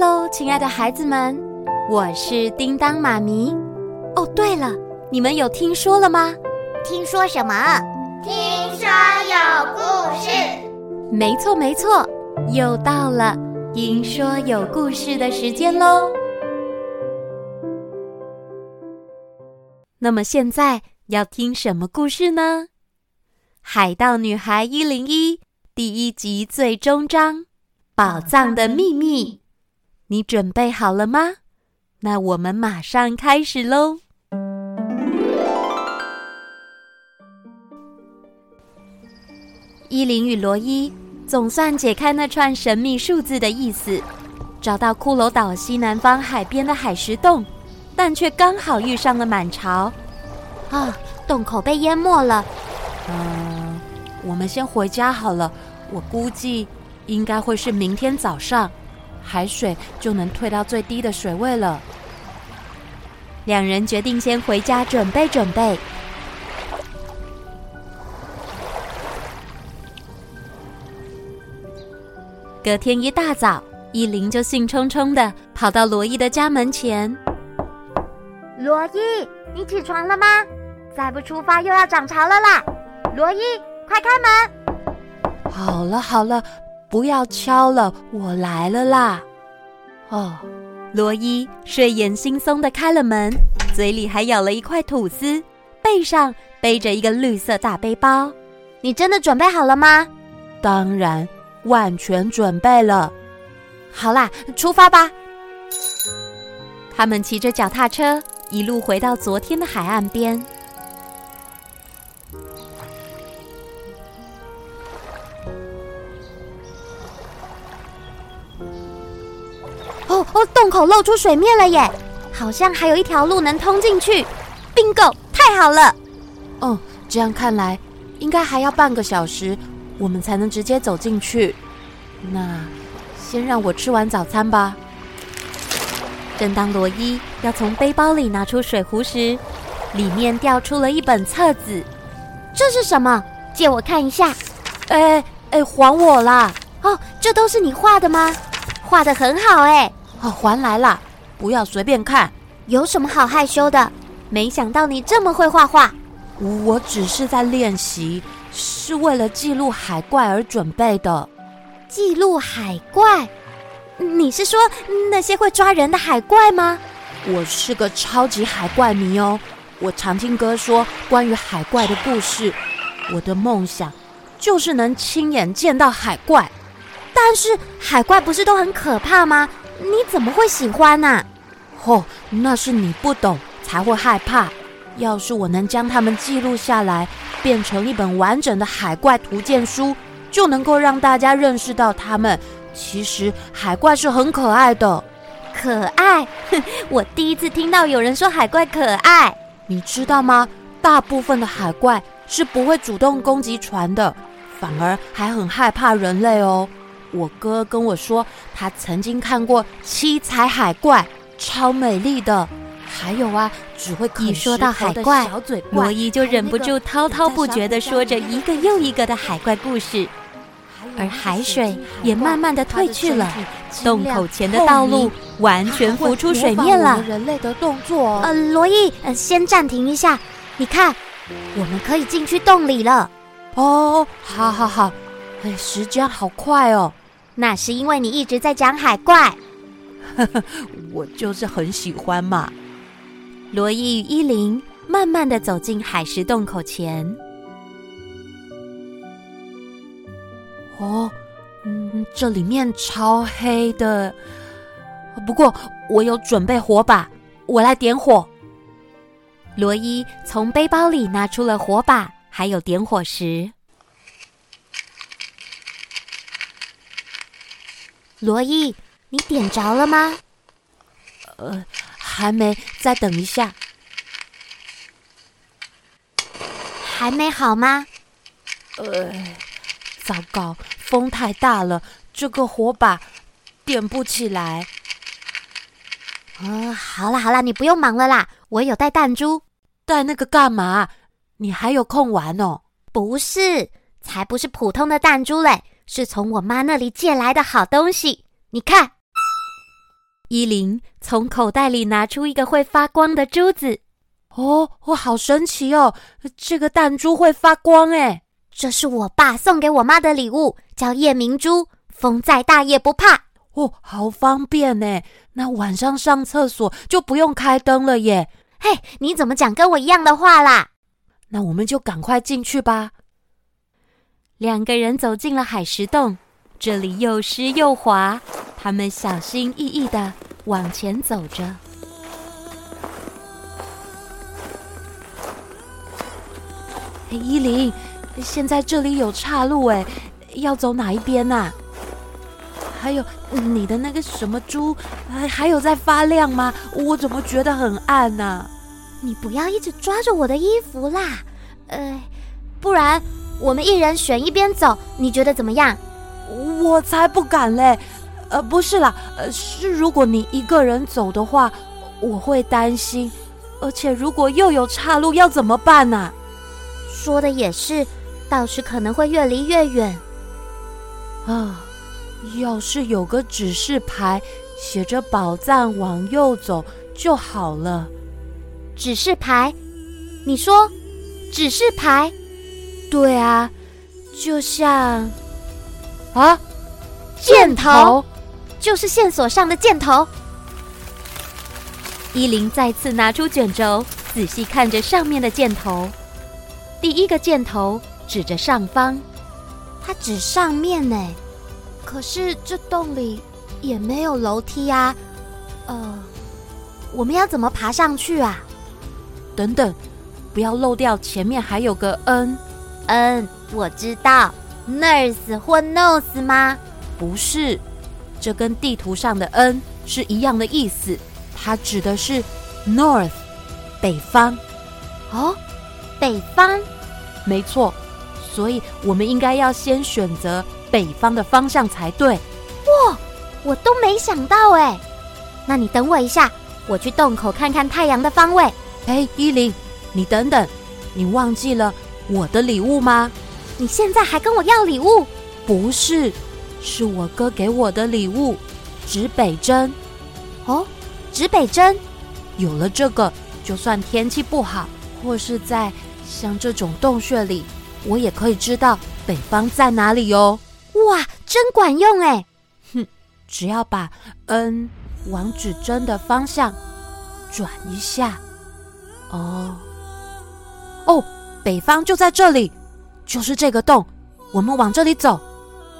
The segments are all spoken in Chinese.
喽，亲爱的孩子们，我是叮当妈咪。哦，对了，你们有听说了吗？听说什么？听说有故事。没错，没错，又到了听说有故事的时间喽。那么现在要听什么故事呢？《海盗女孩一零一》第一集最终章。宝藏的秘密，你准备好了吗？那我们马上开始喽！伊琳与罗伊总算解开那串神秘数字的意思，找到骷髅岛西南方海边的海石洞，但却刚好遇上了满潮，啊，洞口被淹没了。嗯，我们先回家好了，我估计。应该会是明天早上，海水就能退到最低的水位了。两人决定先回家准备准备。隔天一大早，依琳就兴冲冲的跑到罗伊的家门前。罗伊，你起床了吗？再不出发又要涨潮了啦！罗伊，快开门！好了好了。不要敲了，我来了啦！哦，罗伊睡眼惺忪的开了门，嘴里还咬了一块吐司，背上背着一个绿色大背包。你真的准备好了吗？当然，万全准备了。好啦，出发吧！他们骑着脚踏车，一路回到昨天的海岸边。哦哦，洞口露出水面了耶！好像还有一条路能通进去。Bingo，太好了！哦，这样看来，应该还要半个小时，我们才能直接走进去。那先让我吃完早餐吧。正当罗伊要从背包里拿出水壶时，里面掉出了一本册子。这是什么？借我看一下。哎哎，还我啦！哦，这都是你画的吗？画的很好哎。哦，还来了！不要随便看，有什么好害羞的？没想到你这么会画画。我只是在练习，是为了记录海怪而准备的。记录海怪？你是说那些会抓人的海怪吗？我是个超级海怪迷哦，我常听哥说关于海怪的故事。我的梦想就是能亲眼见到海怪。但是海怪不是都很可怕吗？你怎么会喜欢呢？啊？哦，那是你不懂才会害怕。要是我能将它们记录下来，变成一本完整的海怪图鉴书，就能够让大家认识到它们。其实海怪是很可爱的。可爱？哼，我第一次听到有人说海怪可爱。你知道吗？大部分的海怪是不会主动攻击船的，反而还很害怕人类哦。我哥跟我说，他曾经看过七彩海怪，超美丽的。还有啊，只会一说到海怪，罗伊就忍不住滔滔不绝地说着一个又一个的海怪故事。而海水也慢慢地退去了，洞口前的道路完全浮出水面了。人类的动作，呃，罗伊，呃，先暂停一下，你看，我们可以进去洞里了。哦，好好好，哎，时间好快哦。那是因为你一直在讲海怪，呵呵，我就是很喜欢嘛。罗伊与伊琳慢慢的走进海石洞口前。哦，嗯，这里面超黑的。不过我有准备火把，我来点火。罗伊从背包里拿出了火把，还有点火石。罗伊，你点着了吗？呃，还没，再等一下。还没好吗？呃，糟糕，风太大了，这个火把点不起来。嗯、呃，好了好了，你不用忙了啦，我有带弹珠。带那个干嘛？你还有空玩哦？不是，才不是普通的弹珠嘞。是从我妈那里借来的好东西，你看，依琳从口袋里拿出一个会发光的珠子。哦，我好神奇哦！这个弹珠会发光诶。这是我爸送给我妈的礼物，叫夜明珠，风再大也不怕。哦，好方便呢。那晚上上厕所就不用开灯了耶。嘿，你怎么讲跟我一样的话啦？那我们就赶快进去吧。两个人走进了海石洞，这里又湿又滑，他们小心翼翼地往前走着。哎，伊琳，现在这里有岔路哎，要走哪一边呐？还有你的那个什么珠，还还有在发亮吗？我怎么觉得很暗呢？你不要一直抓着我的衣服啦，呃，不然我们一人选一边走，你觉得怎么样？我才不敢嘞！呃，不是啦，呃，是如果你一个人走的话，我会担心，而且如果又有岔路，要怎么办呢？说的也是，到时可能会越离越远。啊，要是有个指示牌，写着“宝藏往右走”就好了。指示牌？你说，指示牌？对啊，就像啊，箭头，就是线索上的箭头。伊琳再次拿出卷轴，仔细看着上面的箭头。第一个箭头指着上方，它指上面呢，可是这洞里也没有楼梯啊，呃，我们要怎么爬上去啊？等等，不要漏掉前面还有个 N，N N，我知道，nurse 或 nose 吗？不是，这跟地图上的 N 是一样的意思，它指的是 north，北方。哦。北方，没错，所以我们应该要先选择北方的方向才对。哇，我都没想到哎！那你等我一下，我去洞口看看太阳的方位。哎，依琳，你等等，你忘记了我的礼物吗？你现在还跟我要礼物？不是，是我哥给我的礼物，指北针。哦，指北针，有了这个，就算天气不好，或是在。像这种洞穴里，我也可以知道北方在哪里哦。哇，真管用哎！哼，只要把 N 往指针的方向转一下，哦哦，北方就在这里，就是这个洞，我们往这里走。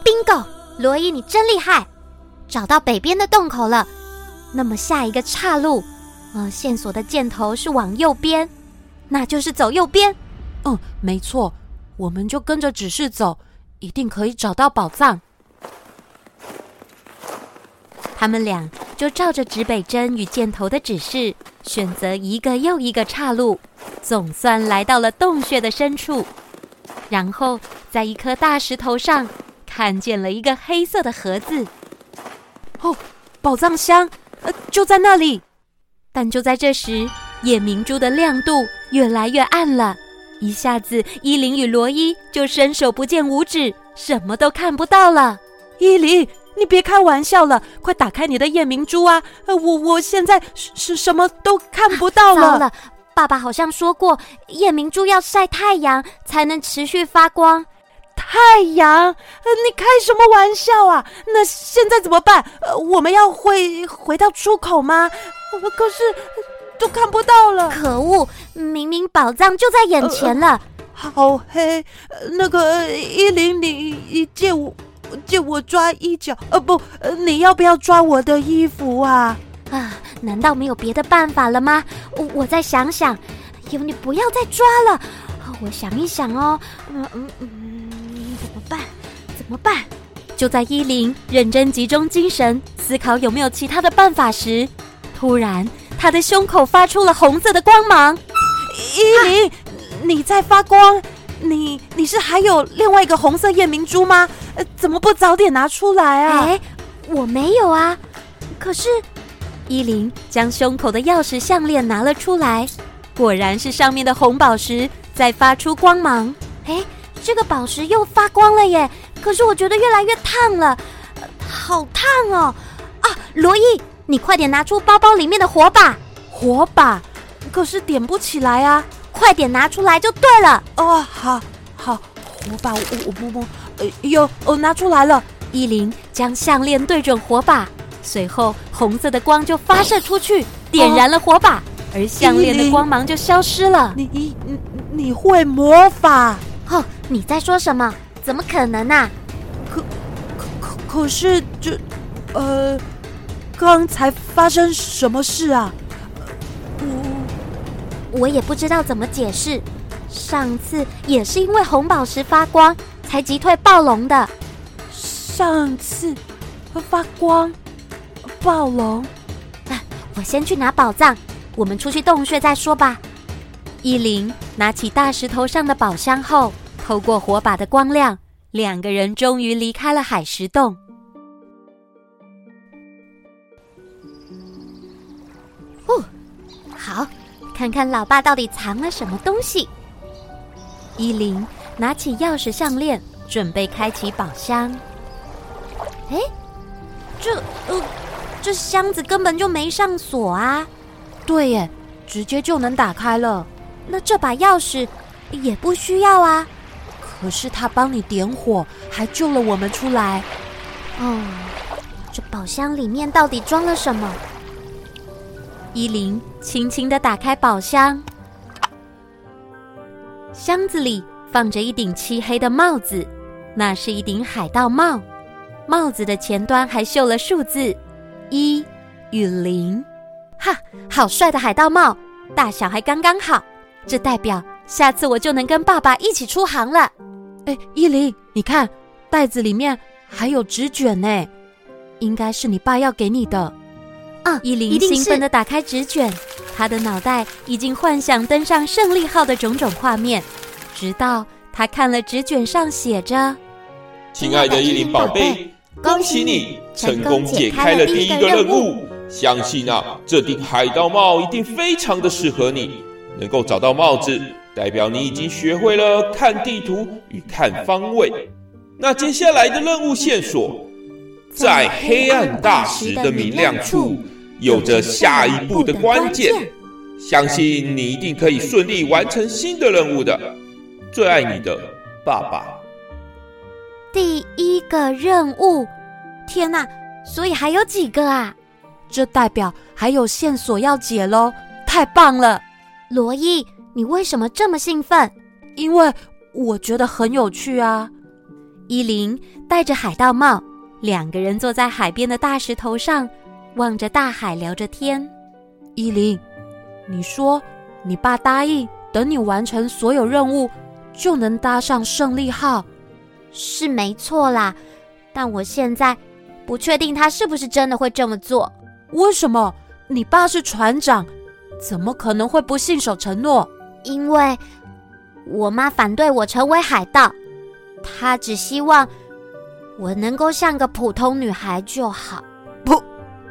Bingo，罗伊你真厉害，找到北边的洞口了。那么下一个岔路，呃，线索的箭头是往右边。那就是走右边，嗯，没错，我们就跟着指示走，一定可以找到宝藏。他们俩就照着指北针与箭头的指示，选择一个又一个岔路，总算来到了洞穴的深处。然后在一颗大石头上看见了一个黑色的盒子，哦，宝藏箱，呃，就在那里。但就在这时，夜明珠的亮度。越来越暗了，一下子伊琳与罗伊就伸手不见五指，什么都看不到了。伊琳，你别开玩笑了，快打开你的夜明珠啊！我我现在是什么都看不到了。爸爸好像说过，夜明珠要晒太阳才能持续发光。太阳？你开什么玩笑啊？那现在怎么办？我们要回回到出口吗？可是。都看不到了！可恶，明明宝藏就在眼前了。呃、好黑，那个一零零一借我借我抓衣角。呃，不，你要不要抓我的衣服啊？啊，难道没有别的办法了吗？我再想想。哟，你不要再抓了。我想一想哦。嗯嗯嗯，怎么办？怎么办？就在伊琳认真集中精神思考有没有其他的办法时，突然。他的胸口发出了红色的光芒，伊琳，你在发光，你你是还有另外一个红色夜明珠吗？呃，怎么不早点拿出来啊？哎，我没有啊，可是，依琳将胸口的钥匙项链拿了出来，果然是上面的红宝石在发出光芒。哎，这个宝石又发光了耶！可是我觉得越来越烫了，好烫哦！啊，罗伊。你快点拿出包包里面的火把。火把？可是点不起来啊！快点拿出来就对了。哦，好，好，火把，我我摸摸，呃，有，哦，拿出来了。依琳将项链对准火把，随后红色的光就发射出去，点燃了火把，哦、而项链的光芒就消失了。你你你你会魔法？哦，你在说什么？怎么可能啊？可可可可是这，呃，刚才发生什么事啊？我我也不知道怎么解释。上次也是因为红宝石发光才击退暴龙的。上次发光暴龙，啊，我先去拿宝藏，我们出去洞穴再说吧。依琳拿起大石头上的宝箱后，透过火把的光亮，两个人终于离开了海石洞。哦，好，看看老爸到底藏了什么东西。依琳拿起钥匙项链，准备开启宝箱。哎，这呃，这箱子根本就没上锁啊！对耶，直接就能打开了。那这把钥匙也不需要啊。可是他帮你点火，还救了我们出来。哦，这宝箱里面到底装了什么？依琳轻轻地打开宝箱，箱子里放着一顶漆黑的帽子，那是一顶海盗帽。帽子的前端还绣了数字一与零，哈，好帅的海盗帽，大小还刚刚好，这代表下次我就能跟爸爸一起出航了。哎，依琳，你看袋子里面还有纸卷呢，应该是你爸要给你的。啊，伊琳兴奋地打开纸卷，他的脑袋已经幻想登上胜利号的种种画面，直到他看了纸卷上写着：“亲爱的伊琳宝贝。”恭喜你成功解开了第一个任务！相信啊，这顶海盗帽一定非常的适合你。能够找到帽子，代表你已经学会了看地图与看方位。那接下来的任务线索，在黑暗大石的明亮处，有着下一步的关键。相信你一定可以顺利完成新的任务的。最爱你的爸爸。第一个任务，天哪！所以还有几个啊？这代表还有线索要解喽！太棒了，罗伊，你为什么这么兴奋？因为我觉得很有趣啊！伊琳戴着海盗帽，两个人坐在海边的大石头上，望着大海聊着天。依琳，你说你爸答应等你完成所有任务，就能搭上胜利号。是没错啦，但我现在不确定他是不是真的会这么做。为什么？你爸是船长，怎么可能会不信守承诺？因为我妈反对我成为海盗，她只希望我能够像个普通女孩就好。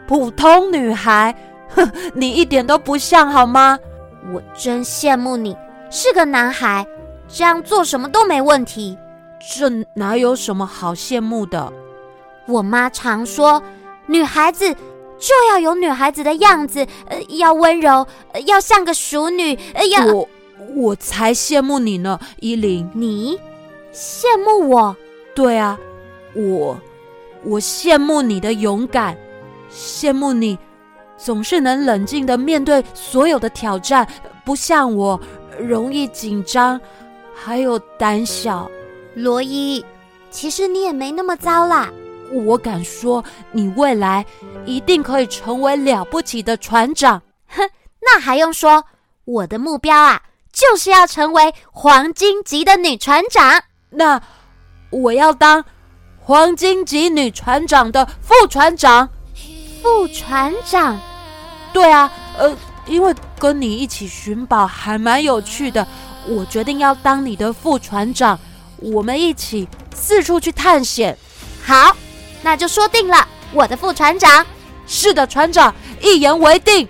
普普通女孩？哼，你一点都不像，好吗？我真羡慕你，是个男孩，这样做什么都没问题。这哪有什么好羡慕的？我妈常说，女孩子就要有女孩子的样子，呃，要温柔，呃，要像个淑女，呃，要我我才羡慕你呢，依琳。你羡慕我？对啊，我我羡慕你的勇敢，羡慕你总是能冷静地面对所有的挑战，不像我容易紧张，还有胆小。罗伊，其实你也没那么糟啦。我敢说，你未来一定可以成为了不起的船长。哼，那还用说？我的目标啊，就是要成为黄金级的女船长。那我要当黄金级女船长的副船长。副船长？对啊，呃，因为跟你一起寻宝还蛮有趣的，我决定要当你的副船长。我们一起四处去探险，好，那就说定了。我的副船长，是的，船长，一言为定。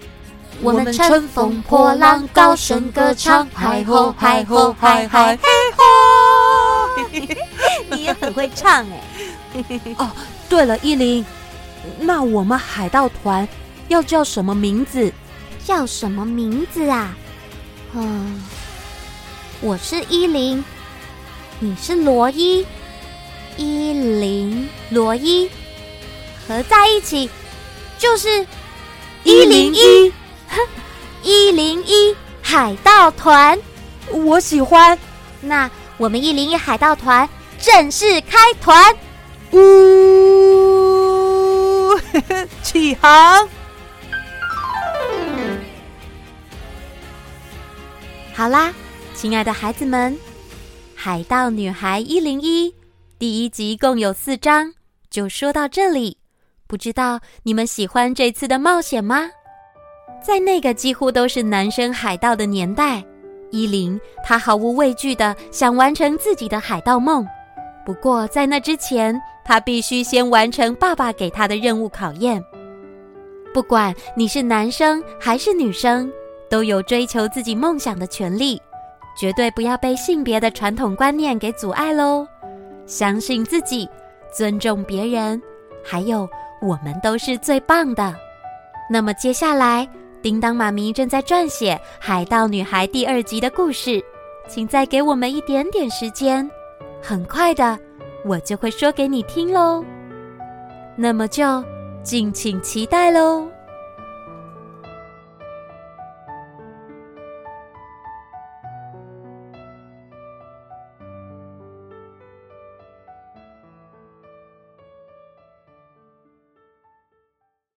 我们乘风破浪，高声歌唱，嗨吼嗨吼嗨嗨嘿吼！你也很会唱哎。哦，对了，依琳，那我们海盗团要叫什么名字？叫什么名字啊？嗯，我是伊林，你是罗伊，伊林、罗伊？合在一起？就是一零一，一零一海盗团。我喜欢。那我们一零一海盗团正式开团，呜，起航。好啦，亲爱的孩子们，《海盗女孩一零一》第一集共有四章，就说到这里。不知道你们喜欢这次的冒险吗？在那个几乎都是男生海盗的年代，伊琳她毫无畏惧的想完成自己的海盗梦。不过在那之前，他必须先完成爸爸给他的任务考验。不管你是男生还是女生。都有追求自己梦想的权利，绝对不要被性别的传统观念给阻碍喽！相信自己，尊重别人，还有我们都是最棒的。那么接下来，叮当妈咪正在撰写《海盗女孩》第二集的故事，请再给我们一点点时间，很快的，我就会说给你听喽。那么就敬请期待喽！